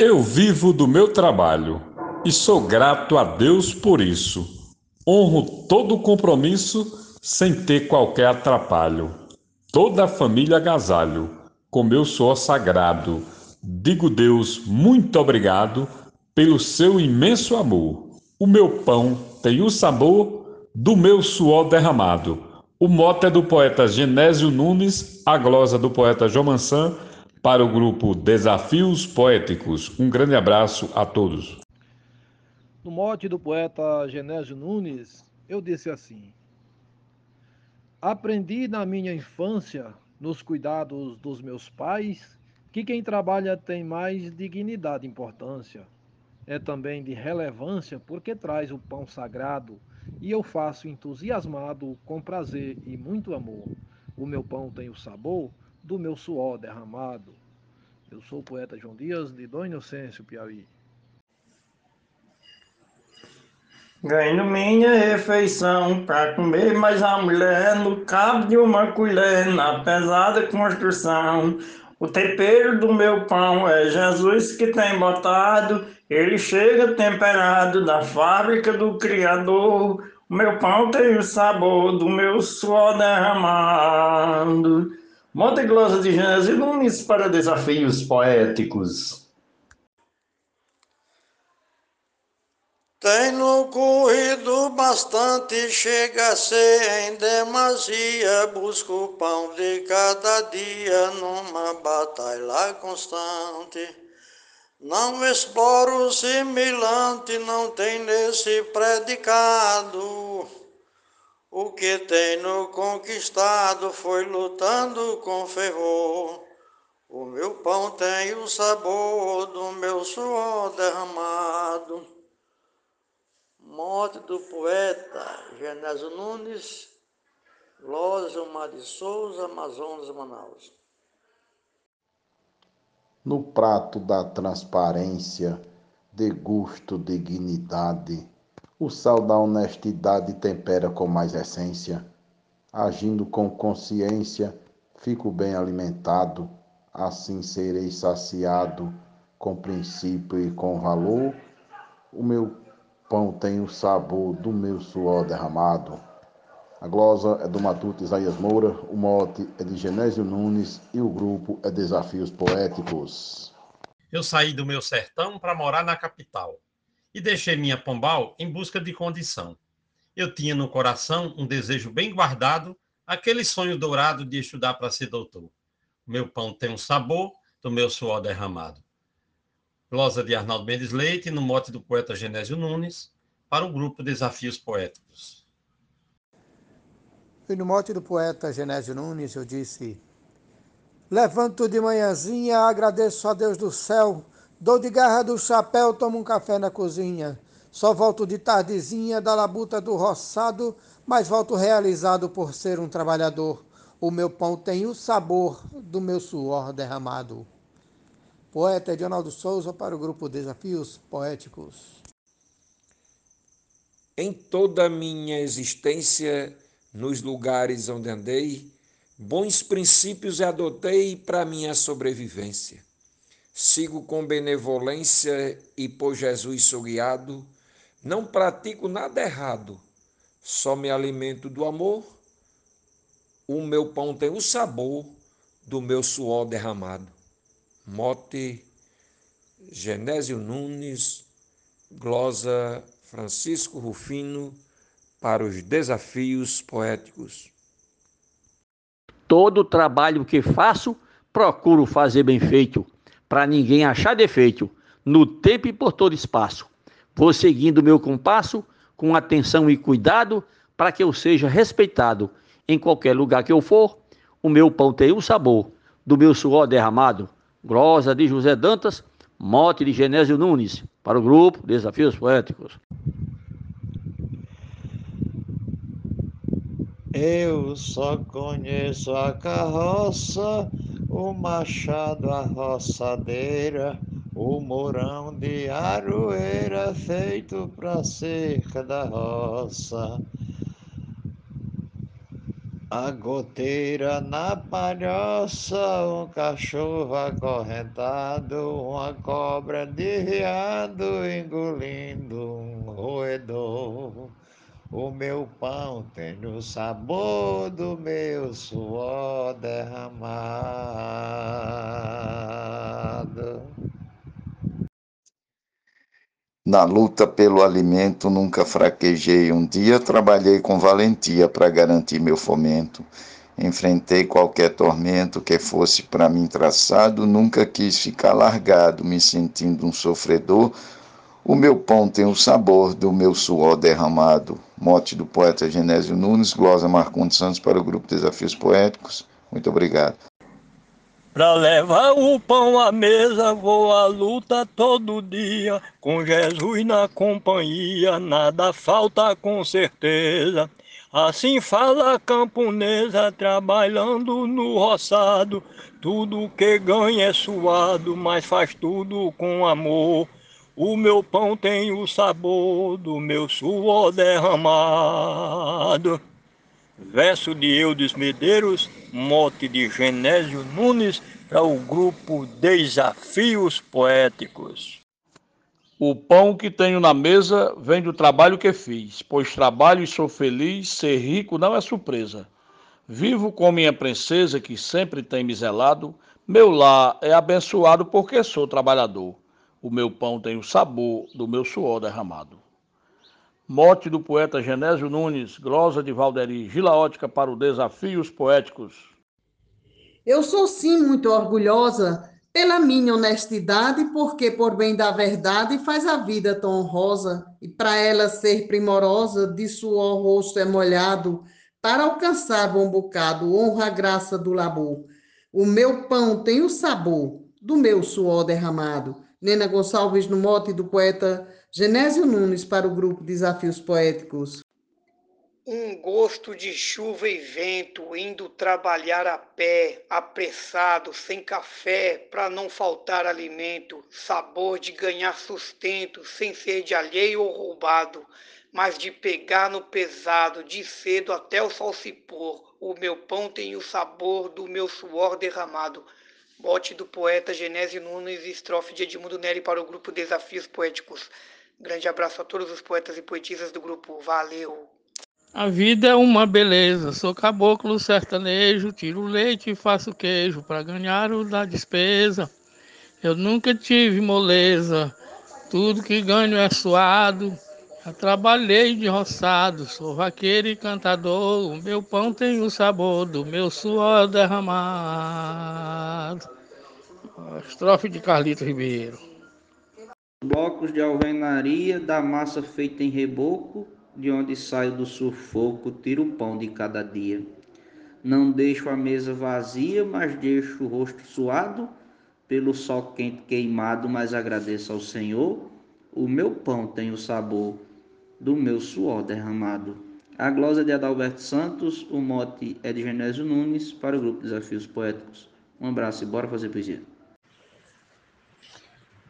Eu vivo do meu trabalho e sou grato a Deus por isso. Honro todo compromisso sem ter qualquer atrapalho. Toda a família agasalho, com meu suor sagrado. Digo Deus, muito obrigado pelo seu imenso amor. O meu pão tem o sabor do meu suor derramado. O mote é do poeta Genésio Nunes, a glosa do poeta João Mansan, para o grupo Desafios Poéticos. Um grande abraço a todos. No mote do poeta Genésio Nunes, eu disse assim: Aprendi na minha infância, nos cuidados dos meus pais, que quem trabalha tem mais dignidade e importância. É também de relevância porque traz o pão sagrado e eu faço entusiasmado, com prazer e muito amor. O meu pão tem o sabor do meu suor derramado. Eu sou o poeta João Dias, de Dom Inocêncio, Piauí. Ganho minha refeição para comer, mas a mulher no cabo de uma colher, na pesada construção. O tempero do meu pão é Jesus que tem botado, ele chega temperado da fábrica do Criador. O meu pão tem o sabor do meu suor derramado. Monte Glosa de Gênesis Nunes para desafios poéticos. Tenho corrido bastante, chega a ser em demasia. Busco o pão de cada dia numa batalha constante. Não exploro similante, não tem nesse predicado. O que tenho conquistado foi lutando com fervor. O meu pão tem o sabor do meu suor derramado. Morte do poeta Genésio Nunes, Lózio Mar de Souza, Amazonas, Manaus. No prato da transparência, degusto dignidade o sal da honestidade tempera com mais essência. Agindo com consciência, fico bem alimentado, assim serei saciado com princípio e com valor. O meu pão tem o sabor do meu suor derramado. A glosa é do Matuto Isaías Moura, o mote é de Genésio Nunes e o grupo é Desafios Poéticos. Eu saí do meu sertão para morar na capital e deixei minha Pombal em busca de condição. Eu tinha no coração um desejo bem guardado, aquele sonho dourado de estudar para ser doutor. O meu pão tem um sabor do meu suor derramado. Glosa de Arnaldo Mendes Leite, no mote do poeta Genésio Nunes, para o grupo Desafios Poéticos. E no mote do poeta Genésio Nunes, eu disse: Levanto de manhãzinha, agradeço a Deus do céu Dou de garra do chapéu, tomo um café na cozinha. Só volto de tardezinha da labuta do roçado, mas volto realizado por ser um trabalhador. O meu pão tem o sabor do meu suor derramado. Poeta Edionaldo Souza para o grupo Desafios Poéticos. Em toda a minha existência, nos lugares onde andei, bons princípios adotei para minha sobrevivência sigo com benevolência e por Jesus sou guiado, não pratico nada errado, só me alimento do amor, o meu pão tem o sabor do meu suor derramado. Mote Genésio Nunes, glosa Francisco Rufino, para os desafios poéticos. Todo trabalho que faço, procuro fazer bem feito para ninguém achar defeito, no tempo e por todo espaço. Vou seguindo meu compasso com atenção e cuidado para que eu seja respeitado em qualquer lugar que eu for. O meu pão tem o sabor do meu suor derramado. Glosa de José Dantas, mote de Genésio Nunes, para o grupo Desafios Poéticos. Eu só conheço a carroça o machado, a roçadeira, o morão de aroeira feito pra cerca da roça. A goteira na palhoça, um cachorro acorrentado, uma cobra derreado engolindo um roedor. O meu pão tem o sabor do meu suor derramado. Na luta pelo alimento nunca fraquejei. Um dia trabalhei com valentia para garantir meu fomento. Enfrentei qualquer tormento que fosse para mim traçado, nunca quis ficar largado, me sentindo um sofredor. O meu pão tem o sabor do meu suor derramado. Mote do poeta Genésio Nunes, glosa Marcondes Santos para o grupo Desafios Poéticos. Muito obrigado. Pra levar o pão à mesa, vou à luta todo dia. Com Jesus na companhia, nada falta com certeza. Assim fala a camponesa, trabalhando no roçado. Tudo que ganha é suado, mas faz tudo com amor. O meu pão tem o sabor do meu suor derramado. Verso de Eudes Medeiros, mote de Genésio Nunes, para o grupo Desafios Poéticos. O pão que tenho na mesa vem do trabalho que fiz, pois trabalho e sou feliz, ser rico não é surpresa. Vivo com minha princesa que sempre tem me meu lar é abençoado porque sou trabalhador. O meu pão tem o sabor do meu suor derramado. Mote do poeta Genésio Nunes, glosa de Valderi, Gilaótica para o Desafios Poéticos. Eu sou sim muito orgulhosa pela minha honestidade, porque por bem da verdade faz a vida tão honrosa, e para ela ser primorosa, de suor rosto é molhado, para alcançar bom bocado, honra a graça do labor. O meu pão tem o sabor do meu suor derramado. Nena Gonçalves no mote do poeta Genésio Nunes para o grupo Desafios Poéticos. Um gosto de chuva e vento, indo trabalhar a pé, apressado, sem café, para não faltar alimento, sabor de ganhar sustento, sem ser de alheio ou roubado, mas de pegar no pesado, de cedo até o sol se pôr. O meu pão tem o sabor do meu suor derramado. Bote do poeta Genésio Nunes, estrofe de Edmundo Neri para o grupo Desafios Poéticos. Grande abraço a todos os poetas e poetisas do grupo. Valeu! A vida é uma beleza, sou caboclo sertanejo, tiro leite e faço queijo para ganhar o da despesa. Eu nunca tive moleza, tudo que ganho é suado. Já trabalhei de roçado, sou vaqueiro e cantador. O meu pão tem o sabor do meu suor derramado. Estrofe de Carlito Ribeiro. Blocos de alvenaria da massa feita em reboco, de onde saio do sufoco, tiro o pão de cada dia. Não deixo a mesa vazia, mas deixo o rosto suado, pelo sol quente queimado, mas agradeço ao Senhor. O meu pão tem o sabor do meu suor derramado. A glosa de Adalberto Santos, o mote é de Genésio Nunes, para o grupo Desafios Poéticos. Um abraço e bora fazer poesia.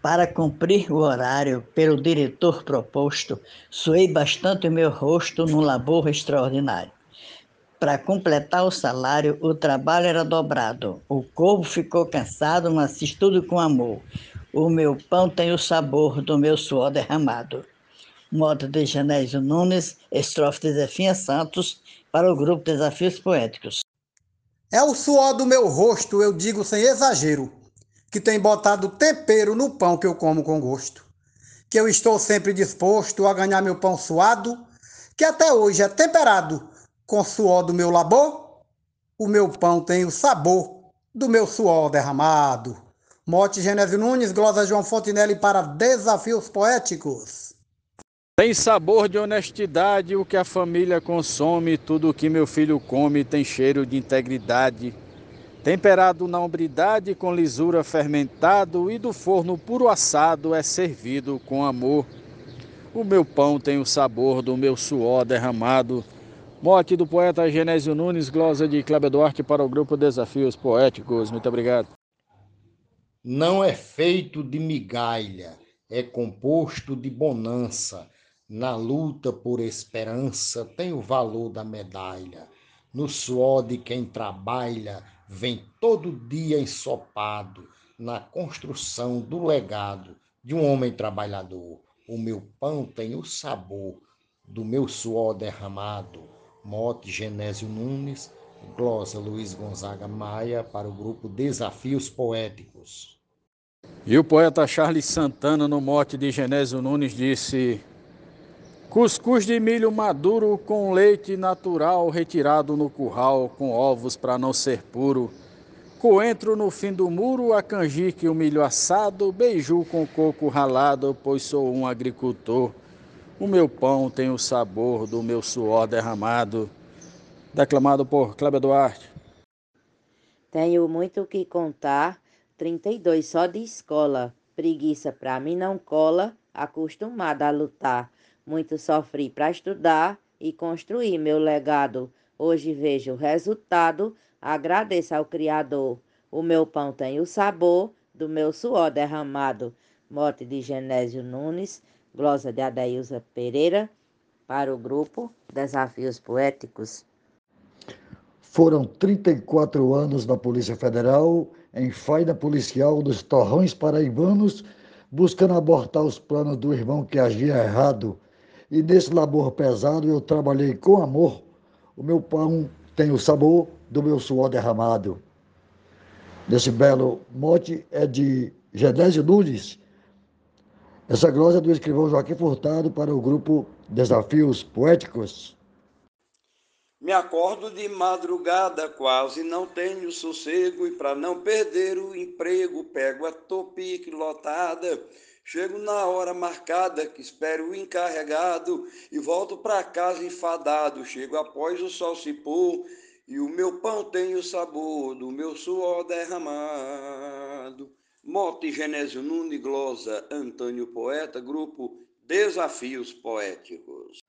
Para cumprir o horário pelo diretor proposto, suei bastante o meu rosto num labor extraordinário. Para completar o salário, o trabalho era dobrado. O corpo ficou cansado, mas fiz tudo com amor. O meu pão tem o sabor do meu suor derramado. Modo de Genésio Nunes, estrofe de Zefinha Santos, para o grupo Desafios Poéticos. É o suor do meu rosto, eu digo sem exagero que tem botado tempero no pão que eu como com gosto. Que eu estou sempre disposto a ganhar meu pão suado, que até hoje é temperado com suor do meu labor. O meu pão tem o sabor do meu suor derramado. Mote Genésio Nunes, glosa João Fontinelli para Desafios Poéticos. Tem sabor de honestidade o que a família consome, tudo o que meu filho come tem cheiro de integridade. Temperado na umbridade com lisura fermentado e do forno puro assado é servido com amor. O meu pão tem o sabor do meu suor derramado. Mote do poeta Genésio Nunes, glosa de Cléber Duarte para o grupo Desafios Poéticos. Muito obrigado. Não é feito de migalha, é composto de bonança. Na luta por esperança tem o valor da medalha. no suor de quem trabalha, vem todo dia ensopado na construção do legado de um homem trabalhador. O meu pão tem o sabor do meu suor derramado. Mote Genésio Nunes, glosa Luiz Gonzaga Maia para o grupo Desafios Poéticos. E o poeta Charles Santana, no mote de Genésio Nunes, disse: Cuscuz de milho maduro com leite natural retirado no curral, com ovos para não ser puro. Coentro no fim do muro, a canjique o milho assado, beiju com coco ralado, pois sou um agricultor. O meu pão tem o sabor do meu suor derramado. Declamado por Cléber Duarte. Tenho muito que contar, 32 só de escola. Preguiça pra mim não cola, acostumada a lutar. Muito sofri para estudar e construir meu legado. Hoje vejo o resultado, agradeço ao Criador. O meu pão tem o sabor do meu suor derramado. Morte de Genésio Nunes, glosa de Adailza Pereira, para o grupo Desafios Poéticos. Foram 34 anos na Polícia Federal, em faina policial dos torrões paraibanos, buscando abortar os planos do irmão que agia errado e nesse labor pesado eu trabalhei com amor. O meu pão tem o sabor do meu suor derramado. Nesse belo mote é de Genésio Nunes. Essa glosa é do escrivão Joaquim Furtado para o grupo Desafios Poéticos. Me acordo de madrugada, quase não tenho sossego, e para não perder o emprego, pego a topique lotada Chego na hora marcada que espero o encarregado e volto para casa enfadado. Chego após o sol se pôr e o meu pão tem o sabor do meu suor derramado. Mote Genésio Nunes Glosa, Antônio Poeta, grupo Desafios Poéticos.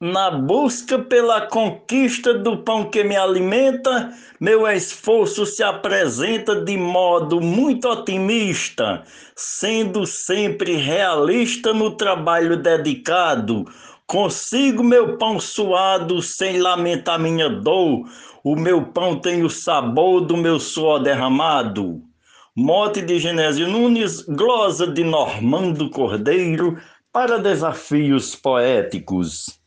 Na busca pela conquista do pão que me alimenta, meu esforço se apresenta de modo muito otimista, sendo sempre realista no trabalho dedicado. Consigo meu pão suado sem lamentar minha dor, o meu pão tem o sabor do meu suor derramado. Mote de Genésio Nunes, glosa de Normando Cordeiro, para desafios poéticos.